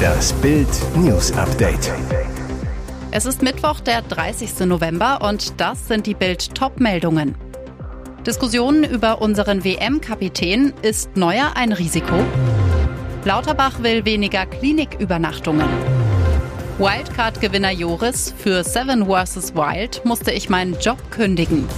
Das Bild News Update. Es ist Mittwoch, der 30. November und das sind die Bild Top-Meldungen. Diskussionen über unseren WM-Kapitän. Ist Neuer ein Risiko? Lauterbach will weniger Klinikübernachtungen. Wildcard-Gewinner Joris. Für Seven vs. Wild musste ich meinen Job kündigen.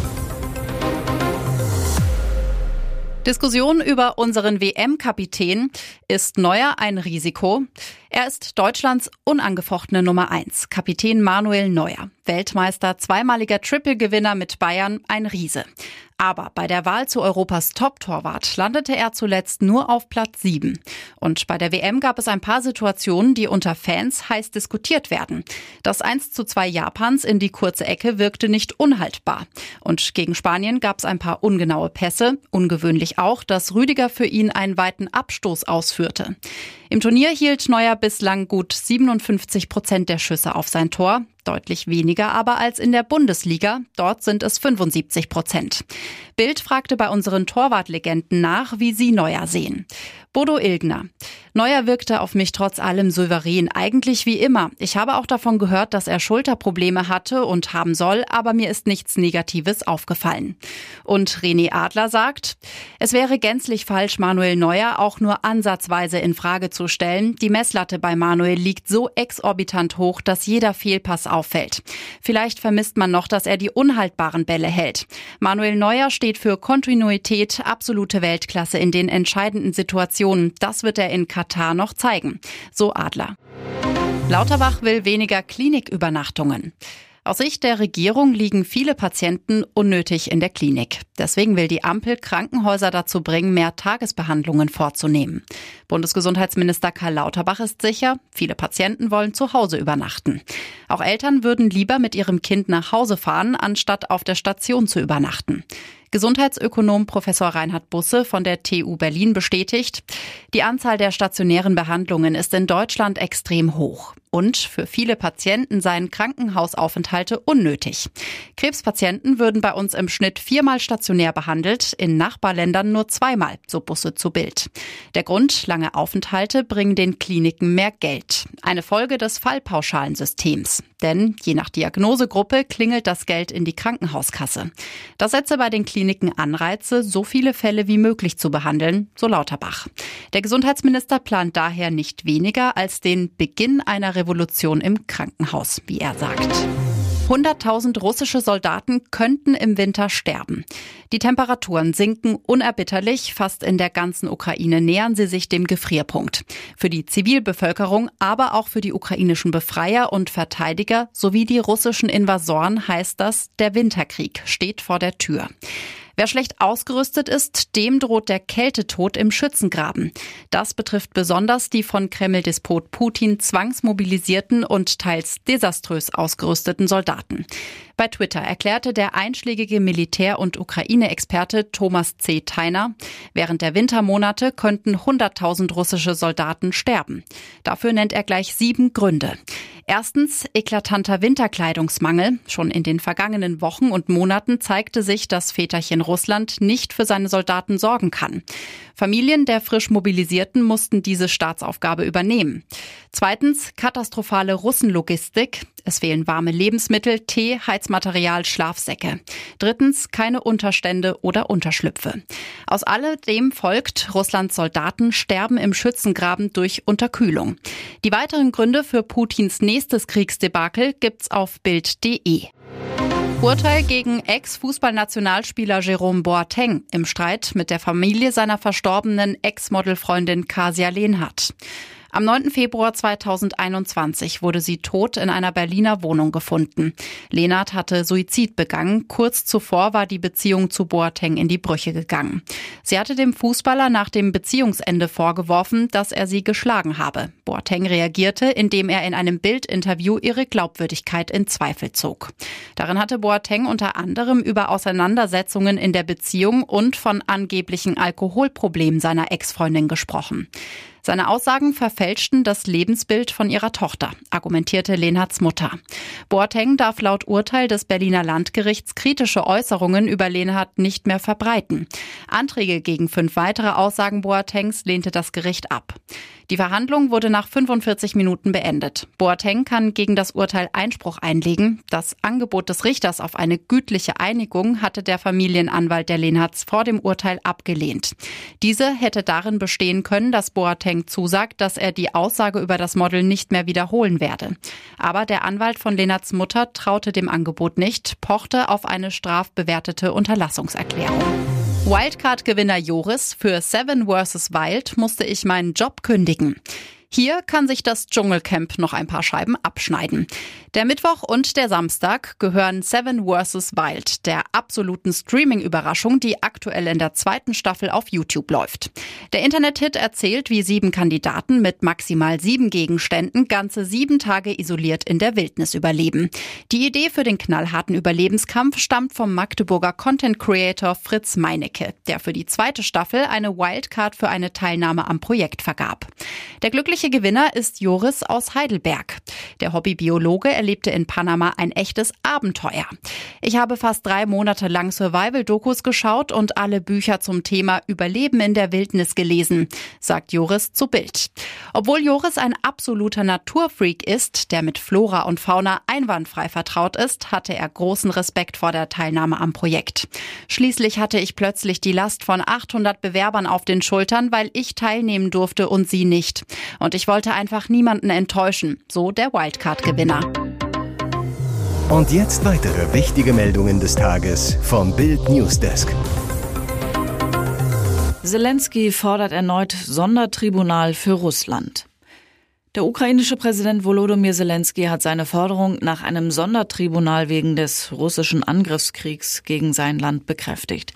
Diskussion über unseren WM-Kapitän. Ist Neuer ein Risiko? Er ist Deutschlands unangefochtene Nummer eins. Kapitän Manuel Neuer. Weltmeister, zweimaliger Triple-Gewinner mit Bayern, ein Riese. Aber bei der Wahl zu Europas Top-Torwart landete er zuletzt nur auf Platz 7. Und bei der WM gab es ein paar Situationen, die unter Fans heiß diskutiert werden. Das 1 zu 2 Japans in die kurze Ecke wirkte nicht unhaltbar. Und gegen Spanien gab es ein paar ungenaue Pässe. Ungewöhnlich auch, dass Rüdiger für ihn einen weiten Abstoß ausführte. Im Turnier hielt Neuer bislang gut 57 Prozent der Schüsse auf sein Tor. Deutlich weniger aber als in der Bundesliga. Dort sind es 75 Prozent. Bild fragte bei unseren Torwartlegenden nach, wie sie Neuer sehen. Bodo Ilgner. Neuer wirkte auf mich trotz allem souverän, eigentlich wie immer. Ich habe auch davon gehört, dass er Schulterprobleme hatte und haben soll, aber mir ist nichts Negatives aufgefallen. Und René Adler sagt, es wäre gänzlich falsch, Manuel Neuer auch nur ansatzweise in Frage zu stellen. Die Messlatte bei Manuel liegt so exorbitant hoch, dass jeder Fehlpass auffällt. Vielleicht vermisst man noch, dass er die unhaltbaren Bälle hält. Manuel Neuer steht für Kontinuität, absolute Weltklasse in den entscheidenden Situationen. Das wird er in Katar noch zeigen. So Adler. Lauterbach will weniger Klinikübernachtungen. Aus Sicht der Regierung liegen viele Patienten unnötig in der Klinik. Deswegen will die Ampel Krankenhäuser dazu bringen, mehr Tagesbehandlungen vorzunehmen. Bundesgesundheitsminister Karl Lauterbach ist sicher, viele Patienten wollen zu Hause übernachten. Auch Eltern würden lieber mit ihrem Kind nach Hause fahren, anstatt auf der Station zu übernachten. Gesundheitsökonom Professor Reinhard Busse von der TU Berlin bestätigt, die Anzahl der stationären Behandlungen ist in Deutschland extrem hoch. Und für viele Patienten seien Krankenhausaufenthalte unnötig. Krebspatienten würden bei uns im Schnitt viermal stationär behandelt, in Nachbarländern nur zweimal, so Busse zu Bild. Der Grund, lange Aufenthalte bringen den Kliniken mehr Geld. Eine Folge des Fallpauschalensystems. Denn je nach Diagnosegruppe klingelt das Geld in die Krankenhauskasse. Das setze bei den Kliniken Anreize, so viele Fälle wie möglich zu behandeln, so Lauterbach. Der Gesundheitsminister plant daher nicht weniger als den Beginn einer Revolution im Krankenhaus, wie er sagt. 100.000 russische Soldaten könnten im Winter sterben. Die Temperaturen sinken unerbitterlich. Fast in der ganzen Ukraine nähern sie sich dem Gefrierpunkt. Für die Zivilbevölkerung, aber auch für die ukrainischen Befreier und Verteidiger sowie die russischen Invasoren heißt das, der Winterkrieg steht vor der Tür. Wer schlecht ausgerüstet ist, dem droht der Kältetod im Schützengraben. Das betrifft besonders die von Kreml-Despot Putin zwangsmobilisierten und teils desaströs ausgerüsteten Soldaten. Bei Twitter erklärte der einschlägige Militär- und Ukraine-Experte Thomas C. Theiner, während der Wintermonate könnten 100.000 russische Soldaten sterben. Dafür nennt er gleich sieben Gründe. Erstens eklatanter Winterkleidungsmangel. Schon in den vergangenen Wochen und Monaten zeigte sich, dass Väterchen Russland nicht für seine Soldaten sorgen kann. Familien der frisch Mobilisierten mussten diese Staatsaufgabe übernehmen. Zweitens katastrophale Russenlogistik. Es fehlen warme Lebensmittel, Tee, Heizmaterial, Schlafsäcke. Drittens keine Unterstände oder Unterschlüpfe. Aus alledem folgt, Russlands Soldaten sterben im Schützengraben durch Unterkühlung. Die weiteren Gründe für Putins nächstes Kriegsdebakel gibt's auf Bild.de. Urteil gegen Ex-Fußballnationalspieler Jerome Boateng im Streit mit der Familie seiner verstorbenen Ex-Modelfreundin Kasia Lehnhardt. Am 9. Februar 2021 wurde sie tot in einer Berliner Wohnung gefunden. Lehnert hatte Suizid begangen. Kurz zuvor war die Beziehung zu Boateng in die Brüche gegangen. Sie hatte dem Fußballer nach dem Beziehungsende vorgeworfen, dass er sie geschlagen habe. Boateng reagierte, indem er in einem Bildinterview ihre Glaubwürdigkeit in Zweifel zog. Darin hatte Boateng unter anderem über Auseinandersetzungen in der Beziehung und von angeblichen Alkoholproblemen seiner Ex-Freundin gesprochen. Seine Aussagen verfälschten das Lebensbild von ihrer Tochter, argumentierte Lenhards Mutter. Boateng darf laut Urteil des Berliner Landgerichts kritische Äußerungen über Lenhard nicht mehr verbreiten. Anträge gegen fünf weitere Aussagen Boatengs lehnte das Gericht ab. Die Verhandlung wurde nach 45 Minuten beendet. Boateng kann gegen das Urteil Einspruch einlegen. Das Angebot des Richters auf eine gütliche Einigung hatte der Familienanwalt der Lenhards vor dem Urteil abgelehnt. Diese hätte darin bestehen können, dass Boateng zusagt, dass er die Aussage über das Model nicht mehr wiederholen werde. Aber der Anwalt von Lenhards Mutter traute dem Angebot nicht, pochte auf eine strafbewertete Unterlassungserklärung. Wildcard-Gewinner Joris für Seven vs. Wild musste ich meinen Job kündigen. Hier kann sich das Dschungelcamp noch ein paar Scheiben abschneiden. Der Mittwoch und der Samstag gehören Seven vs. Wild, der absoluten Streaming-Überraschung, die aktuell in der zweiten Staffel auf YouTube läuft. Der Internet-Hit erzählt, wie sieben Kandidaten mit maximal sieben Gegenständen ganze sieben Tage isoliert in der Wildnis überleben. Die Idee für den knallharten Überlebenskampf stammt vom Magdeburger Content Creator Fritz Meinecke, der für die zweite Staffel eine Wildcard für eine Teilnahme am Projekt vergab. Der glückliche eigentliche Gewinner ist Joris aus Heidelberg. Der Hobbybiologe erlebte in Panama ein echtes Abenteuer. Ich habe fast drei Monate lang Survival-Dokus geschaut und alle Bücher zum Thema Überleben in der Wildnis gelesen, sagt Joris zu Bild. Obwohl Joris ein absoluter Naturfreak ist, der mit Flora und Fauna einwandfrei vertraut ist, hatte er großen Respekt vor der Teilnahme am Projekt. Schließlich hatte ich plötzlich die Last von 800 Bewerbern auf den Schultern, weil ich teilnehmen durfte und sie nicht. Und und ich wollte einfach niemanden enttäuschen, so der Wildcard-Gewinner. Und jetzt weitere wichtige Meldungen des Tages vom Bild Newsdesk. Zelensky fordert erneut Sondertribunal für Russland. Der ukrainische Präsident Volodymyr Zelensky hat seine Forderung nach einem Sondertribunal wegen des russischen Angriffskriegs gegen sein Land bekräftigt.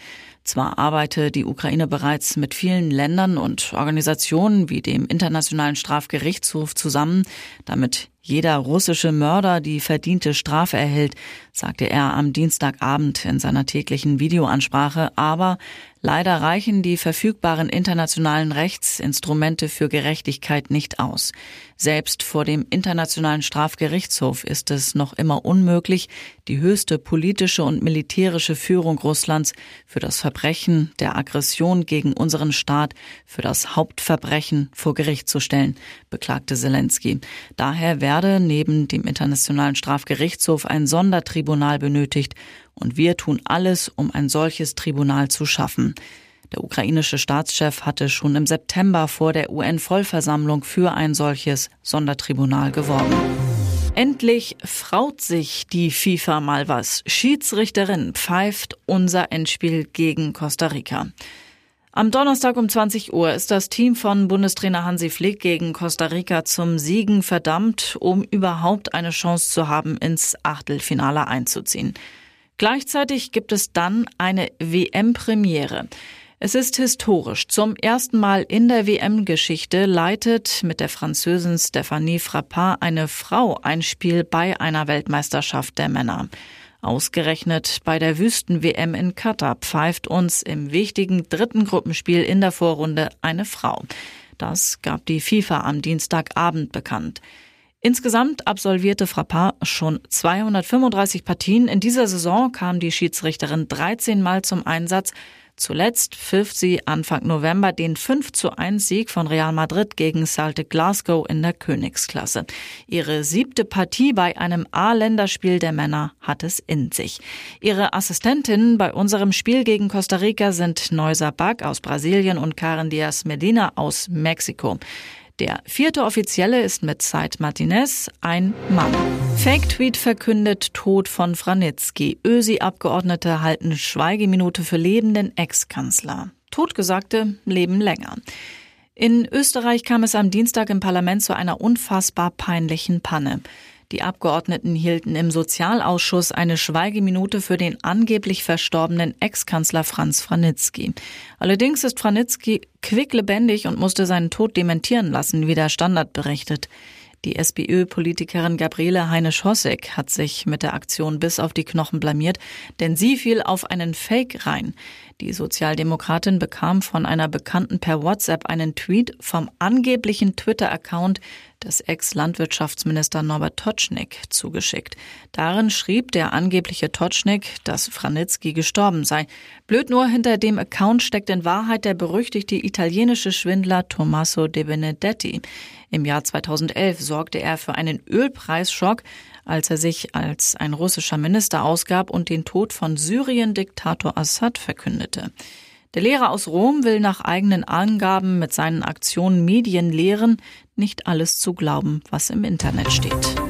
Zwar arbeite die Ukraine bereits mit vielen Ländern und Organisationen wie dem Internationalen Strafgerichtshof zusammen, damit jeder russische Mörder die verdiente Strafe erhält, sagte er am Dienstagabend in seiner täglichen Videoansprache, aber leider reichen die verfügbaren internationalen Rechtsinstrumente für Gerechtigkeit nicht aus. Selbst vor dem Internationalen Strafgerichtshof ist es noch immer unmöglich, die höchste politische und militärische Führung Russlands für das Verbrechen der Aggression gegen unseren Staat, für das Hauptverbrechen vor Gericht zu stellen, beklagte Zelensky. Daher werde neben dem Internationalen Strafgerichtshof ein Sondertribunal benötigt und wir tun alles, um ein solches Tribunal zu schaffen. Der ukrainische Staatschef hatte schon im September vor der UN-Vollversammlung für ein solches Sondertribunal geworben. Endlich fraut sich die FIFA mal was. Schiedsrichterin pfeift unser Endspiel gegen Costa Rica. Am Donnerstag um 20 Uhr ist das Team von Bundestrainer Hansi Flick gegen Costa Rica zum Siegen verdammt, um überhaupt eine Chance zu haben, ins Achtelfinale einzuziehen. Gleichzeitig gibt es dann eine WM-Premiere. Es ist historisch. Zum ersten Mal in der WM-Geschichte leitet mit der Französin Stéphanie Frappard eine Frau ein Spiel bei einer Weltmeisterschaft der Männer. Ausgerechnet bei der Wüsten-WM in Katar pfeift uns im wichtigen dritten Gruppenspiel in der Vorrunde eine Frau. Das gab die FIFA am Dienstagabend bekannt. Insgesamt absolvierte Frappard schon 235 Partien. In dieser Saison kam die Schiedsrichterin 13 Mal zum Einsatz Zuletzt pfiff sie Anfang November den 5 zu 1 Sieg von Real Madrid gegen Celtic Glasgow in der Königsklasse. Ihre siebte Partie bei einem A-Länderspiel der Männer hat es in sich. Ihre Assistentinnen bei unserem Spiel gegen Costa Rica sind Neusa Bag aus Brasilien und Karen Diaz Medina aus Mexiko. Der vierte Offizielle ist mit Said Martinez ein Mann. Fake-Tweet verkündet Tod von Franitzky. Ösi-Abgeordnete halten Schweigeminute für lebenden Ex-Kanzler. Totgesagte leben länger. In Österreich kam es am Dienstag im Parlament zu einer unfassbar peinlichen Panne. Die Abgeordneten hielten im Sozialausschuss eine Schweigeminute für den angeblich verstorbenen Ex-Kanzler Franz Franitzky. Allerdings ist Franitzky quicklebendig und musste seinen Tod dementieren lassen, wie der Standard berichtet. Die SPÖ-Politikerin Gabriele Heine-Schossek hat sich mit der Aktion bis auf die Knochen blamiert, denn sie fiel auf einen Fake rein. Die Sozialdemokratin bekam von einer Bekannten per WhatsApp einen Tweet vom angeblichen Twitter-Account des Ex-Landwirtschaftsminister Norbert Totschnig zugeschickt. Darin schrieb der angebliche Totschnig, dass Franitzky gestorben sei. Blöd nur, hinter dem Account steckt in Wahrheit der berüchtigte italienische Schwindler Tommaso de Benedetti. Im Jahr 2011 sorgte er für einen Ölpreisschock, als er sich als ein russischer Minister ausgab und den Tod von Syrien-Diktator Assad verkündete. Der Lehrer aus Rom will nach eigenen Angaben mit seinen Aktionen Medien lehren, nicht alles zu glauben, was im Internet steht.